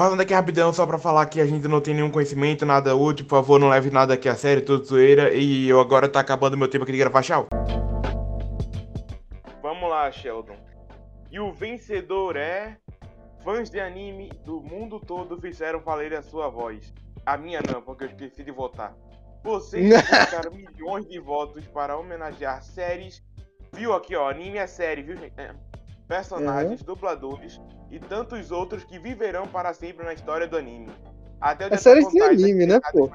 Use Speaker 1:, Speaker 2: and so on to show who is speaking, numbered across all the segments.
Speaker 1: Passando aqui rapidão só pra falar que a gente não tem nenhum conhecimento, nada útil, por favor, não leve nada aqui a sério, tudo zoeira. E eu agora tá acabando meu tempo aqui de gravar, tchau. Vamos lá, Sheldon. E o vencedor é. Fãs de anime do mundo todo fizeram valer a sua voz. A minha não, porque eu esqueci de votar. Vocês colocaram milhões de votos para homenagear séries. Viu aqui, ó, anime é série, viu, gente? É. Personagens, dubladores e tantos outros que viverão para sempre na história do anime. Até
Speaker 2: É série de anime, né, pô?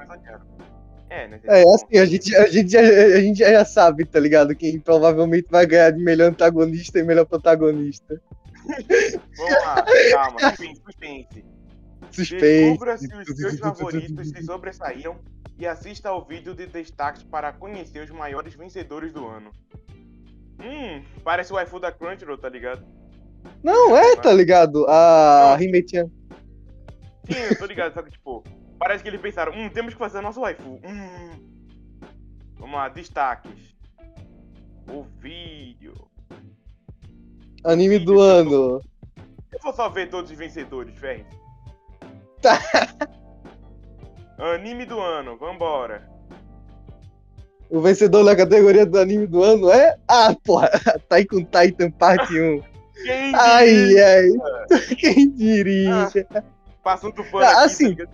Speaker 1: É, né?
Speaker 2: É, assim, a gente, a, gente, já- a gente já sabe, tá ligado? Quem provavelmente vai ganhar de melhor antagonista e melhor protagonista.
Speaker 1: Vamos lá, calma, suspense, suspense.
Speaker 2: Suspense.
Speaker 1: Descubra se os seus favoritos se sobressaíram e assista ao vídeo de destaques para conhecer os maiores vencedores do ano. Hum, parece o waifu da Crunchyroll, tá ligado?
Speaker 2: Não, é, tá ligado? A Rimetinha.
Speaker 1: Sim, eu tô ligado, só que tipo, parece que eles pensaram, hum, temos que fazer nosso waifu. Hum. Vamos lá, destaques. O vídeo.
Speaker 2: Anime do ano.
Speaker 1: Eu vou só ver todos os vencedores, Ferre.
Speaker 2: Tá.
Speaker 1: Anime do ano, vambora.
Speaker 2: O vencedor da categoria do anime do ano é. Ah, porra, Taikon Titan Parte 1.
Speaker 1: Quem
Speaker 2: Ai,
Speaker 1: diria?
Speaker 2: ai. Quem diria?
Speaker 1: Passando pano
Speaker 2: Ah,
Speaker 1: aqui,
Speaker 2: assim.
Speaker 1: tá?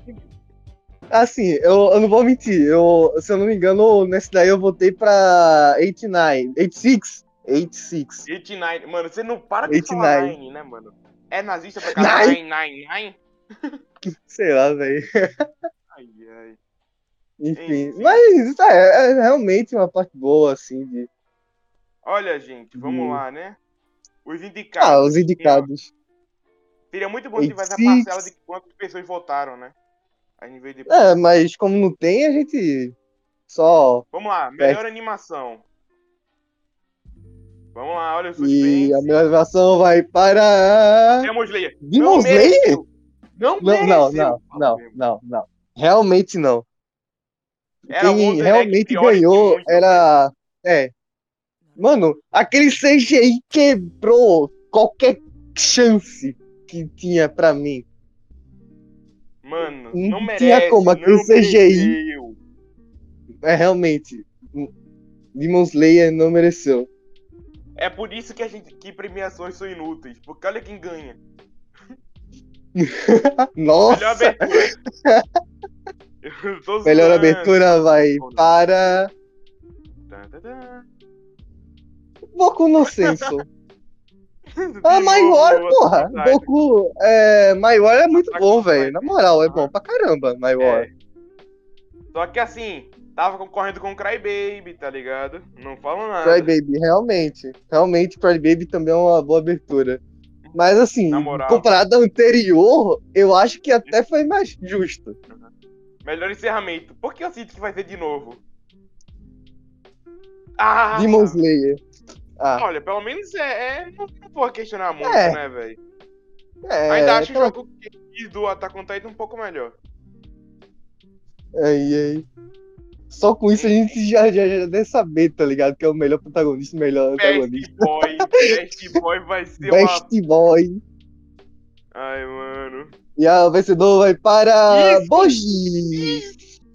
Speaker 2: Assim, eu, eu não vou mentir. Eu, se eu não me engano, nesse daí eu votei pra 89. 86? 86.
Speaker 1: 89. Mano, você não para de
Speaker 2: 89.
Speaker 1: falar Nine, né, mano? É nazista pra caralho.
Speaker 2: Nine.
Speaker 1: Nine, nine, nine.
Speaker 2: Sei lá, velho.
Speaker 1: Ai, ai.
Speaker 2: Enfim.
Speaker 1: Enfim.
Speaker 2: Mas é, é realmente uma parte boa, assim, de.
Speaker 1: Olha, gente, vamos
Speaker 2: Hum.
Speaker 1: lá, né? Os indicados.
Speaker 2: Ah, os indicados.
Speaker 1: Seria muito bom se tivesse a
Speaker 2: 86.
Speaker 1: parcela de quantas pessoas votaram, né? A gente vê depois.
Speaker 2: É, mas como não tem, a gente só.
Speaker 1: Vamos lá, melhor animação. Vamos lá, olha o
Speaker 2: E
Speaker 1: suspense.
Speaker 2: a melhor animação vai para.
Speaker 1: Demon Slayer.
Speaker 2: Demon
Speaker 1: Não
Speaker 2: Slayer?
Speaker 1: Não,
Speaker 2: Não, não,
Speaker 1: mereceu.
Speaker 2: não, não, não, não. Realmente não.
Speaker 1: Era
Speaker 2: Quem realmente
Speaker 1: que
Speaker 2: ganhou era. É. Mano, aquele CGI quebrou qualquer chance que tinha pra mim.
Speaker 1: Mano,
Speaker 2: Não
Speaker 1: não
Speaker 2: tinha
Speaker 1: merece.
Speaker 2: como, aquele
Speaker 1: não
Speaker 2: CGI.
Speaker 1: mereceu.
Speaker 2: É realmente. Demon Slayer não mereceu.
Speaker 1: É por isso que a gente que premiações são inúteis. Porque olha quem ganha. Melhor
Speaker 2: Nossa!
Speaker 1: abertura.
Speaker 2: Melhor
Speaker 1: zoando.
Speaker 2: abertura vai para.
Speaker 1: Tá, tá, tá.
Speaker 2: Boku no Senso. Ah, My
Speaker 1: novo,
Speaker 2: War, porra! Boku. É, My War é muito bom, velho. Na moral, é bom pra caramba, My War.
Speaker 1: É. Só que assim, tava concorrendo com Crybaby, tá ligado? Não falam nada.
Speaker 2: Crybaby, realmente. Realmente, Crybaby também é uma boa abertura. Mas assim, comparado ao anterior, eu acho que até foi mais justo.
Speaker 1: Melhor encerramento. Por que eu sinto que vai ser de novo? Ah!
Speaker 2: Demon Slayer. Ah,
Speaker 1: Olha, pelo menos é. é não, não vou questionar muito,
Speaker 2: É.
Speaker 1: né, velho?
Speaker 2: é.
Speaker 1: Ainda acho o jogo do Attack on Titan um pouco melhor.
Speaker 2: Aí, aí. Só com isso a gente já, já, já deve saber, tá ligado? Que é o melhor protagonista, o melhor
Speaker 1: Best
Speaker 2: antagonista.
Speaker 1: Boy. Best Boy vai ser uma.
Speaker 2: Best Boy.
Speaker 1: Ai, mano.
Speaker 2: E a vencedor vai para
Speaker 1: Isso!
Speaker 2: Boji.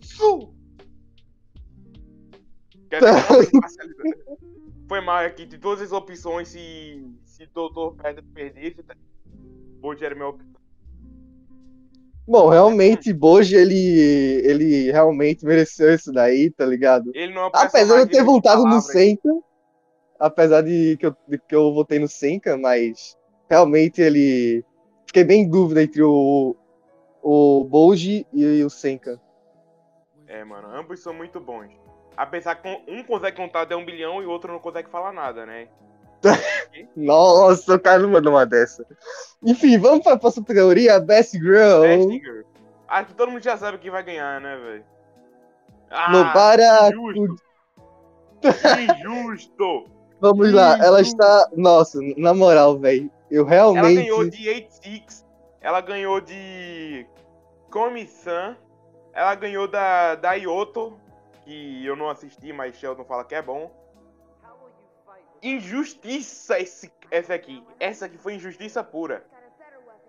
Speaker 1: Isso! Foi mal aqui de todas as opções, se, se Doutor Pedro perdesse, tá? Hoje era minha opção.
Speaker 2: Bom, realmente, Boji, ele, ele realmente mereceu isso daí, tá ligado?
Speaker 1: Ele não é
Speaker 2: Apesar de eu ter
Speaker 1: de
Speaker 2: votado no. Senka, apesar de que eu, de que eu votei no Senka, mas realmente ele. Fiquei bem em dúvida entre o, o Boji e o Senka.
Speaker 1: É, mano, ambos são muito bons. Apesar que um consegue contar até um bilhão e o outro não consegue falar nada, né?
Speaker 2: Nossa, o cara não mandou uma dessa. Enfim, vamos para a próxima categoria, Best Girl.
Speaker 1: Best Girl. Acho que todo mundo já sabe quem vai ganhar, né, velho? Ah,
Speaker 2: Nobara
Speaker 1: injusto. Injusto!
Speaker 2: Vamos lá, ela está. Nossa, na moral, velho. Eu
Speaker 1: Ela
Speaker 2: realmente.
Speaker 1: ganhou de 86, ela ganhou de Komi-san, ela ganhou da, da Yoto, que eu não assisti, mas Sheldon fala que é bom. Injustiça esse, essa aqui. Essa aqui foi injustiça pura.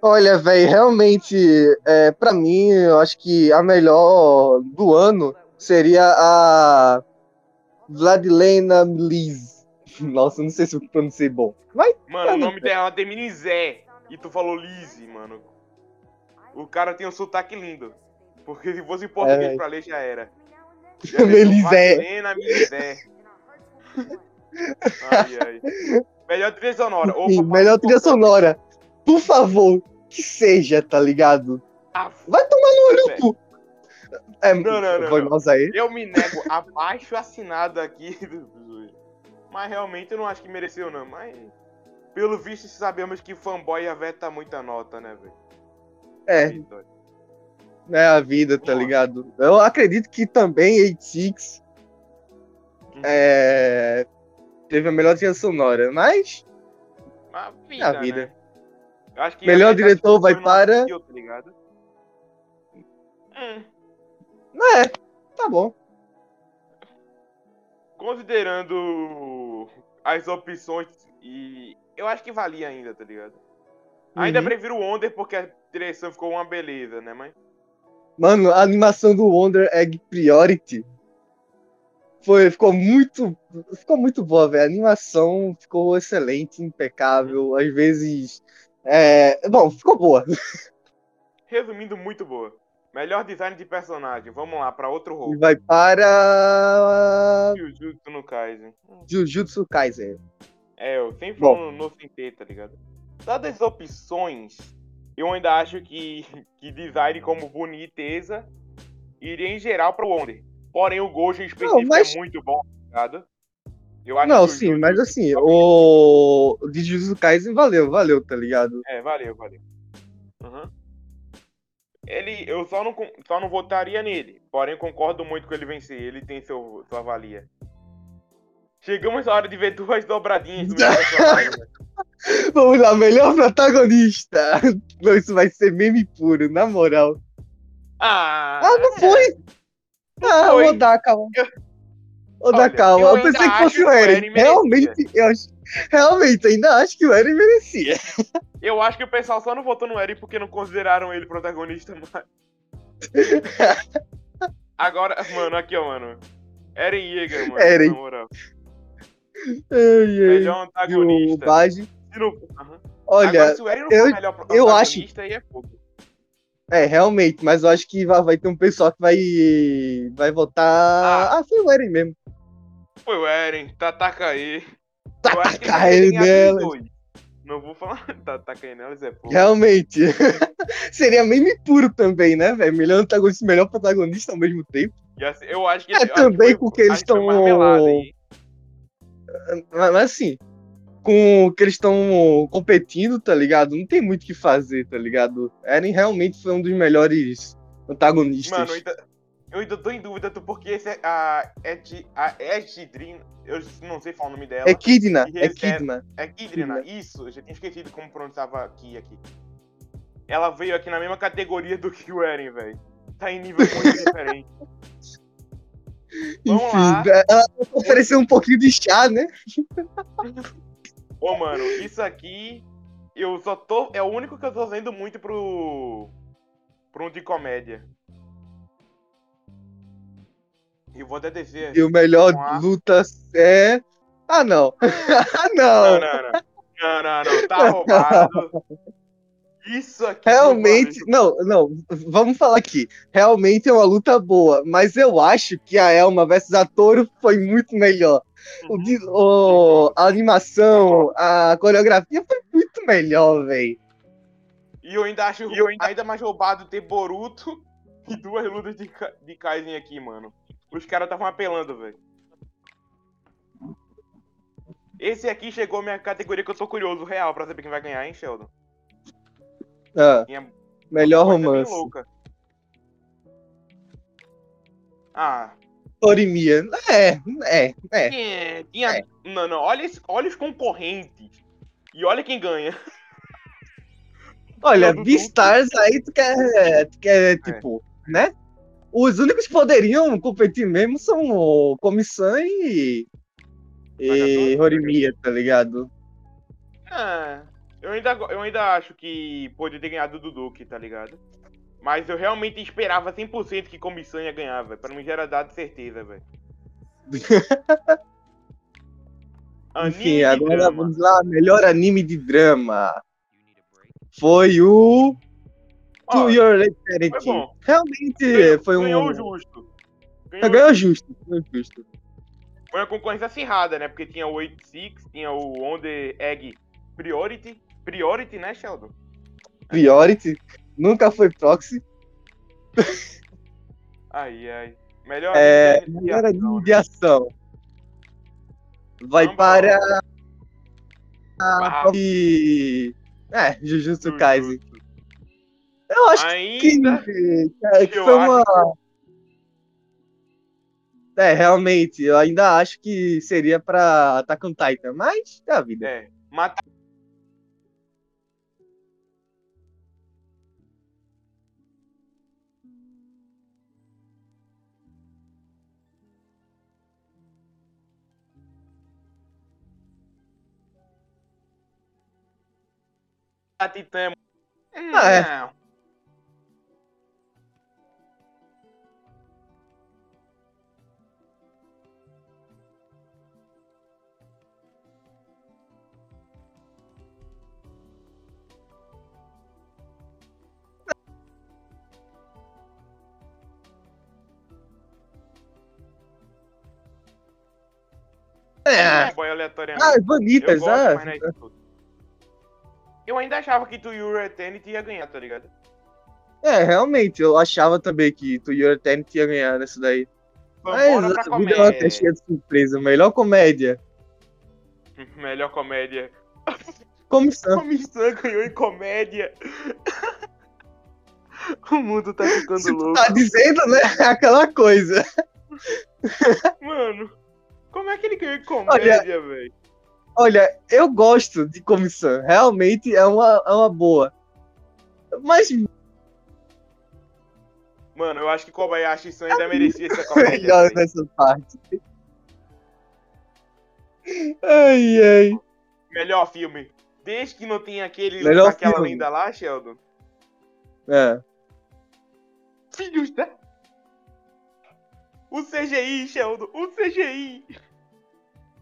Speaker 2: Olha, velho, realmente, é, para mim, eu acho que a melhor do ano seria a Vladilena Liz. Nossa, não sei se eu pronunciei bom. Mas,
Speaker 1: Mano, o nome dela termina em Zé. E tu falou Lizzie, mano. O cara tem um sotaque lindo. Porque se fosse em português
Speaker 2: É.
Speaker 1: pra ler, já era.
Speaker 2: Melisé.
Speaker 1: Helena Melisé. Ai, ai. Melhor trilha sonora. Opa,
Speaker 2: Sim, melhor trilha sonora. Por favor, que seja, tá ligado?
Speaker 1: Ah,
Speaker 2: Vai tomar no olho tu. É,
Speaker 1: Não, não, não,
Speaker 2: foi
Speaker 1: não.
Speaker 2: aí.
Speaker 1: Eu me nego abaixo assinado aqui. Mas realmente eu não acho que mereceu, não. Mas. Pelo visto, sabemos que fanboy aveta muita nota, né, velho?
Speaker 2: É, é a vida, tá
Speaker 1: lá.
Speaker 2: ligado? Eu acredito que também 86
Speaker 1: Uhum.
Speaker 2: é, teve a melhor trilha sonora, mas
Speaker 1: A vida,
Speaker 2: É a vida.
Speaker 1: né? Acho que
Speaker 2: Melhor diretor vai para-
Speaker 1: tá ligado? Hum,
Speaker 2: é, tá bom.
Speaker 1: considerando as opções e eu acho que valia ainda, tá ligado? Ainda
Speaker 2: Uhum.
Speaker 1: prefiro o Wonder porque a direção ficou uma beleza, né, mas
Speaker 2: Mano, a animação do Wonder Egg Priority foi, ficou muito, ficou muito boa, velho. A animação ficou excelente, impecável. Às vezes, é, bom, ficou boa.
Speaker 1: resumindo muito boa. Melhor design de personagem. Vamos lá para outro rol.
Speaker 2: vai para
Speaker 1: Jujutsu no Kaisen.
Speaker 2: Jujutsu Kaisen.
Speaker 1: É, eu sempre falo no Sentei, tá ligado? Dadas as opções, eu ainda acho que, que design como boniteza iria em geral pro Wonder. Porém, o Gojo em específico
Speaker 2: mas-
Speaker 1: é muito bom, tá ligado? Eu acho
Speaker 2: Não,
Speaker 1: o
Speaker 2: sim, mas assim, o o de Jujutsu Kaisen valeu, valeu, tá ligado?
Speaker 1: É, valeu, valeu. Uhum. Ele, eu só não, só não votaria nele. Porém, concordo muito com ele vencer. Ele tem seu, sua valia. Chegamos na hora de ver duas dobradinhas do?
Speaker 2: Vamos lá, melhor protagonista. Não, isso vai ser meme puro, na moral.
Speaker 1: Ah,
Speaker 2: Ah, não foi? Ah,
Speaker 1: foi.
Speaker 2: vou dar, calma. Vou dar
Speaker 1: Olha,
Speaker 2: calma.
Speaker 1: eu
Speaker 2: Eu pensei que fosse o
Speaker 1: o
Speaker 2: Eren. Realmente, eu acho, realmente, ainda acho que o Eren merecia.
Speaker 1: Eu acho que o pessoal só não votou no Eren porque não consideraram ele protagonista mais. Agora, mano, aqui ó, mano. Eren Yeager, mano.
Speaker 2: Eren.
Speaker 1: Na moral.
Speaker 2: Ai, ai.
Speaker 1: Melhor
Speaker 2: o
Speaker 1: antagonista. Se não- Aham.
Speaker 2: Olha,
Speaker 1: Agora, se o Eren não
Speaker 2: eu-
Speaker 1: for o melhor
Speaker 2: eu acho-
Speaker 1: protagonista, aí é fogo.
Speaker 2: é, realmente, mas eu acho que vai, vai ter um pessoal que vai, vai votar. Ah, foi o Eren mesmo.
Speaker 1: Foi o Eren, Tataka aí.
Speaker 2: Tá
Speaker 1: Eu acho que ele
Speaker 2: Tataka
Speaker 1: deveria
Speaker 2: aí
Speaker 1: ganhar dos
Speaker 2: nelas.
Speaker 1: Não vou falar Tataka aí nelas, é fogo.
Speaker 2: Realmente. Seria meme puro também, né, velho? Melhor antagonista melhor protagonista ao mesmo tempo.
Speaker 1: Assim, eu acho que
Speaker 2: É,
Speaker 1: acho
Speaker 2: também
Speaker 1: foi-
Speaker 2: porque eles
Speaker 1: acho que foi
Speaker 2: tão-
Speaker 1: marmelada aí.
Speaker 2: Mas, assim, com o que eles estão competindo, tá ligado? Não tem muito o que fazer, tá ligado? Eren realmente foi um dos melhores antagonistas.
Speaker 1: Mano, eu ainda, tô em dúvida do porquê esse, é a, Ed, a Edridin, eu não sei falar o nome dela.
Speaker 2: é Kidna, é
Speaker 1: é-
Speaker 2: Kidna.
Speaker 1: É Kidrina, isso, eu já tinha esquecido como pronunciava aqui aqui. Ela veio aqui na mesma categoria do que o Eren, velho. Tá em nível muito diferente. Vamos lá.
Speaker 2: Enfim, ela ofereceu um pouquinho de chá, né?
Speaker 1: Ô, mano, isso aqui. Eu só tô. É o único que eu tô vendo muito pro. pro um de comédia. E vou até dizer.
Speaker 2: E o melhor luta é. Ah, não. ah,
Speaker 1: Não,
Speaker 2: não.
Speaker 1: não, não. Não, não, não. Tá roubado. Isso aqui.
Speaker 2: Realmente, não, não, vamos falar aqui. Realmente é uma luta boa, mas eu acho que a Elma versus a Toro foi muito melhor. O,
Speaker 1: Uhum.
Speaker 2: di- o- a animação, a coreografia foi muito melhor, velho.
Speaker 1: E eu ainda acho
Speaker 2: eu ainda-
Speaker 1: ainda mais roubado ter Boruto e duas lutas de, de Kaizen aqui, mano. Os caras estavam apelando, velho. Esse aqui chegou minha categoria que eu tô curioso, real, pra saber quem vai ganhar, hein, Sheldon?
Speaker 2: Ah,
Speaker 1: Minha
Speaker 2: melhor
Speaker 1: bem
Speaker 2: romance.
Speaker 1: louca. Ah,
Speaker 2: Torimia. É, é, é.
Speaker 1: tinha, tinha- Não, não, olha, esse- olha os concorrentes. E olha quem ganha.
Speaker 2: Olha, Beastars aí tu quer, tu quer tipo, né? Os únicos que poderiam competir mesmo são o Comissão e. E? Horimiya, tá ligado?
Speaker 1: Ah, eu ainda, eu ainda acho que poderia ter ganhado do Duke, tá ligado? Mas eu realmente esperava 100% que Comissão ia ganhar, velho. Pra mim já era dado certeza, velho.
Speaker 2: Enfim, agora
Speaker 1: drama.
Speaker 2: vamos lá. Melhor anime de drama. Foi o To Your
Speaker 1: foi
Speaker 2: Eternity.
Speaker 1: bom.
Speaker 2: Realmente
Speaker 1: ganhou-
Speaker 2: foi um.
Speaker 1: Ganhou justo.
Speaker 2: Ah, Ganhou justo. Ganhou justo.
Speaker 1: Foi uma concorrência acirrada, né? Porque tinha o 86, tinha o On The Egg Priority. Priority, né, Sheldon?
Speaker 2: Priority. Nunca foi proxy.
Speaker 1: Ai, ai. Melhor
Speaker 2: É,
Speaker 1: anime de
Speaker 2: melhor anime
Speaker 1: né?
Speaker 2: de ação. Vai
Speaker 1: Vamos
Speaker 2: para.
Speaker 1: Ah,
Speaker 2: E... É, Jujutsu. Kaisen. Eu acho que,
Speaker 1: Ainda.
Speaker 2: que, que
Speaker 1: eu
Speaker 2: foi uma.
Speaker 1: acho
Speaker 2: É, realmente, eu ainda acho que seria pra Attack on Titan, mas é a vida.
Speaker 1: É. Mata... A Titã é...
Speaker 2: Ah, é.
Speaker 1: Não.
Speaker 2: É,
Speaker 1: aleatoriamente.
Speaker 2: ah,
Speaker 1: Eu
Speaker 2: ah.
Speaker 1: não é isso tudo. Eu ainda achava que tu Your Eternity ia ganhar, tá ligado?
Speaker 2: É, realmente, eu achava também que To Your Eternity ia ganhar nessa daí.
Speaker 1: Vambora
Speaker 2: Mas a vida é uma caixinha de surpresa. Melhor comédia.
Speaker 1: Melhor comédia.
Speaker 2: Comissão.
Speaker 1: Comissão ganhou em comédia. o mundo tá ficando
Speaker 2: Se tu
Speaker 1: louco.
Speaker 2: tá dizendo, né? É aquela coisa.
Speaker 1: Mano, como é que ele ganhou comédia, velho?
Speaker 2: Olha, eu gosto de comissão. Realmente é uma, é uma boa. Mas
Speaker 1: Mano, eu acho que Kobayashi-san ainda merecia essa comédia.
Speaker 2: melhor
Speaker 1: velho.
Speaker 2: nessa parte. Ai, ai.
Speaker 1: Melhor filme. Desde que não tenha aquele
Speaker 2: Melhor
Speaker 1: aquela
Speaker 2: filme.
Speaker 1: lenda lá, Sheldon.
Speaker 2: É.
Speaker 1: Filhos da. O CGI, Sheldon. O CGI.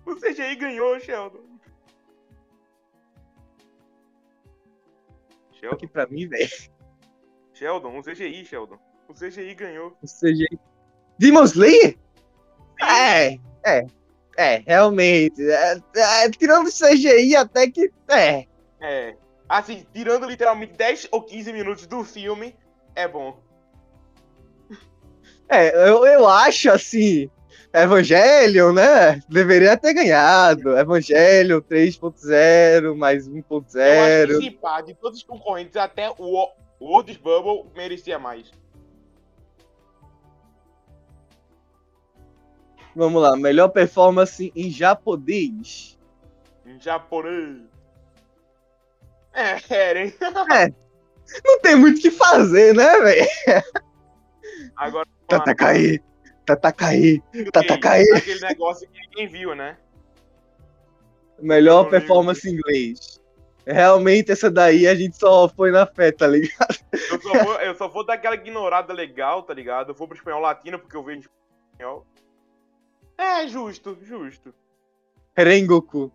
Speaker 1: O CGI ganhou, Sheldon. Sheldon,
Speaker 2: Aqui pra mim, velho.
Speaker 1: Sheldon, o CGI, Sheldon. O CGI ganhou.
Speaker 2: Ou seja, Demon Slayer? É, é. É, realmente. É, é, tirando o CGI até que. É.
Speaker 1: É. Assim, tirando literalmente 10 ou 15 minutos do filme, é bom.
Speaker 2: É, eu, eu acho assim. Evangelion, né? Deveria ter ganhado. Evangelion 3.0 mais
Speaker 1: Eu acho
Speaker 2: 1.0.
Speaker 1: que se pá, de todos os concorrentes, até o World Bubble merecia mais.
Speaker 2: Vamos lá, melhor performance em japonês.
Speaker 1: Em japonês. É, Eren.
Speaker 2: Não tem muito o que fazer, né, velho?
Speaker 1: Agora.
Speaker 2: Tatakai, Tatakai. Tatakai.
Speaker 1: Aquele negócio que ninguém viu, né?
Speaker 2: Melhor
Speaker 1: Não
Speaker 2: performance em inglês. Realmente, essa daí a gente só foi na fé, tá ligado?
Speaker 1: Eu só, vou, eu só vou dar aquela ignorada legal, tá ligado? Eu vou pro espanhol latino porque eu vejo espanhol. É, justo, justo.
Speaker 2: Rengoku.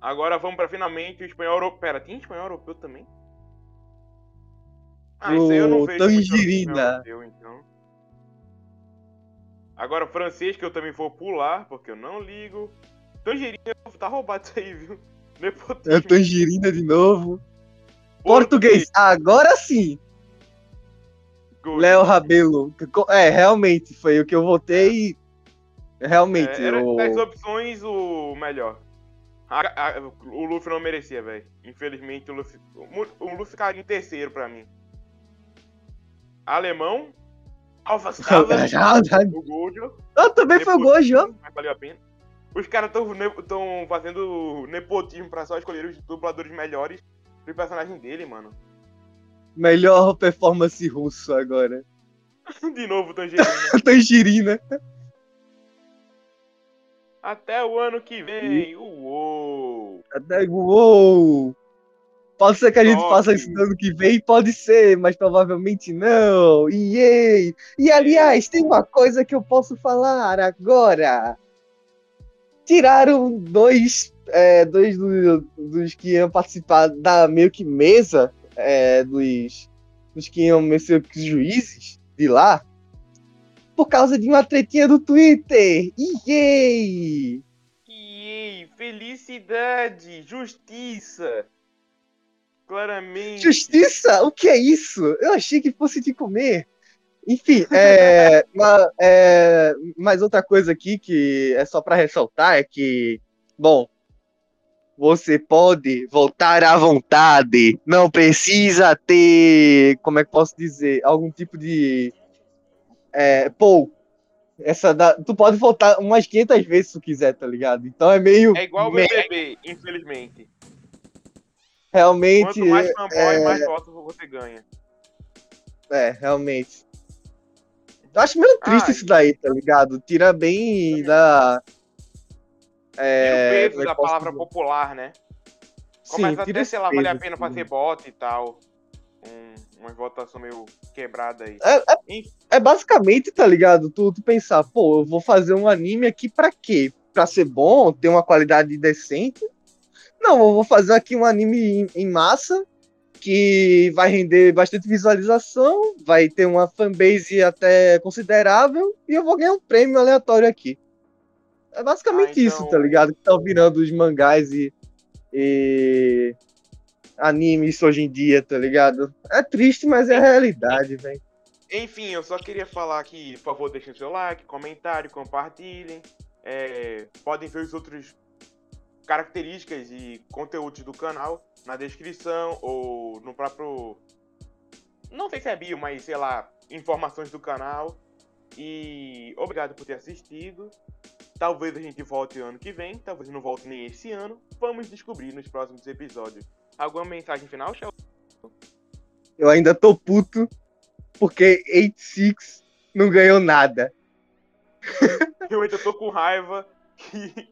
Speaker 1: Agora vamos pra finalmente o espanhol europeu. Pera, tem espanhol europeu também? Ah, isso aí eu não vejo. muito
Speaker 2: Tangerina.
Speaker 1: espanhol europeu, então. Agora francês que eu também vou pular, porque eu não ligo. Tangerina tá roubado isso aí, viu? Nepotismo.
Speaker 2: É Tangerina de novo. Português. Agora sim. Léo Rabelo. É, realmente, foi o que eu votei. Realmente,
Speaker 1: É, era das opções o melhor. A- a- o Luffy não merecia, velho. Infelizmente, o Luffy. O, o Luffy caiu em terceiro pra mim. Alemão. Alpha Stava. o Gojo.
Speaker 2: Ah, também foi o Gojo.
Speaker 1: Mas valeu a pena. Os caras estão fazendo nepotismo pra só escolher os dubladores melhores do personagem dele, mano.
Speaker 2: Melhor performance russo agora.
Speaker 1: De novo, Tangerina.
Speaker 2: Tangerina.
Speaker 1: Até o ano que vem. Uou!
Speaker 2: Até uou! Pode ser que a gente
Speaker 1: Top.
Speaker 2: faça isso no ano que vem, pode ser, mas provavelmente não. Yay! E aliás, tem uma coisa que eu posso falar agora. Tiraram dois, é, dois do- dos que iam participar da meio que mesa é, dos, dos que iam ser juízes de lá por causa de uma tretinha do Twitter. Yay!
Speaker 1: Yay, felicidade, justiça. Claramente.
Speaker 2: Justiça? O que é isso? Eu achei que fosse de comer. Enfim, é, é, mais outra coisa aqui que é só pra ressaltar é que, bom, você pode voltar à vontade, não precisa ter, como é que posso dizer, algum tipo de, é, pô, essa da, tu pode voltar umas 500 vezes se tu quiser, tá ligado? Então é meio,
Speaker 1: É igual o BBB, infelizmente.
Speaker 2: Realmente,
Speaker 1: Quanto mais fanboy,
Speaker 2: é-
Speaker 1: mais votos você ganha.
Speaker 2: É, realmente. Eu acho meio triste
Speaker 1: Ai.
Speaker 2: isso daí, tá ligado? Tira bem da. É,
Speaker 1: o peso
Speaker 2: é
Speaker 1: da palavra
Speaker 2: dizer?
Speaker 1: popular, né?
Speaker 2: Sim,
Speaker 1: Começa
Speaker 2: tira
Speaker 1: até, sei lá, vale a pena fazer bot e tal. Um, uma votação meio quebrada aí.
Speaker 2: É, é- é basicamente, tá ligado? Tu, tu pensar, pô, eu vou fazer um anime aqui pra quê? Pra ser bom, ter uma qualidade decente? Não, eu vou fazer aqui um anime em, em massa que vai render bastante visualização, vai ter uma fanbase até considerável e eu vou ganhar um prêmio aleatório aqui. É basicamente
Speaker 1: Ah,
Speaker 2: isso,
Speaker 1: então-
Speaker 2: tá ligado? Que tá virando os mangás e, e animes hoje em dia, tá ligado? É triste, mas é a realidade, velho.
Speaker 1: Enfim, eu só queria falar que, por favor, deixem seu like, comentário, compartilhem. É, podem ver os outros características e conteúdos do canal na descrição ou no próprio. Não sei se é bio, mas sei lá, informações do canal. E obrigado por ter assistido. Talvez a gente volte ano que vem, talvez não volte nem esse ano. Vamos descobrir nos próximos episódios. Alguma mensagem final, Shell?
Speaker 2: Eu ainda tô puto porque 86 não ganhou nada.
Speaker 1: Eu ainda tô com raiva que,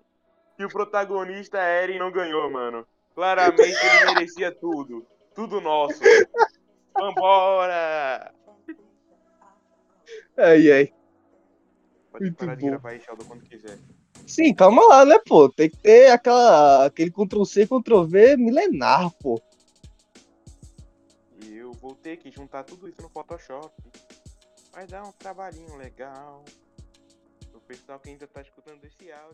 Speaker 1: que o protagonista Eren não ganhou, mano. Claramente ele merecia tudo. Tudo nosso. Vambora!
Speaker 2: Ai, ai.
Speaker 1: Pode
Speaker 2: Muito
Speaker 1: parar de
Speaker 2: bom.
Speaker 1: gravar aí, Sheldon, quando quiser.
Speaker 2: Sim, calma lá, né, pô? Tem que ter aquela, aquele Ctrl-C, Ctrl-V milenar, pô.
Speaker 1: E eu vou ter que juntar tudo isso no Photoshop. Vai dar um trabalhinho legal. O pessoal que ainda tá escutando esse áudio.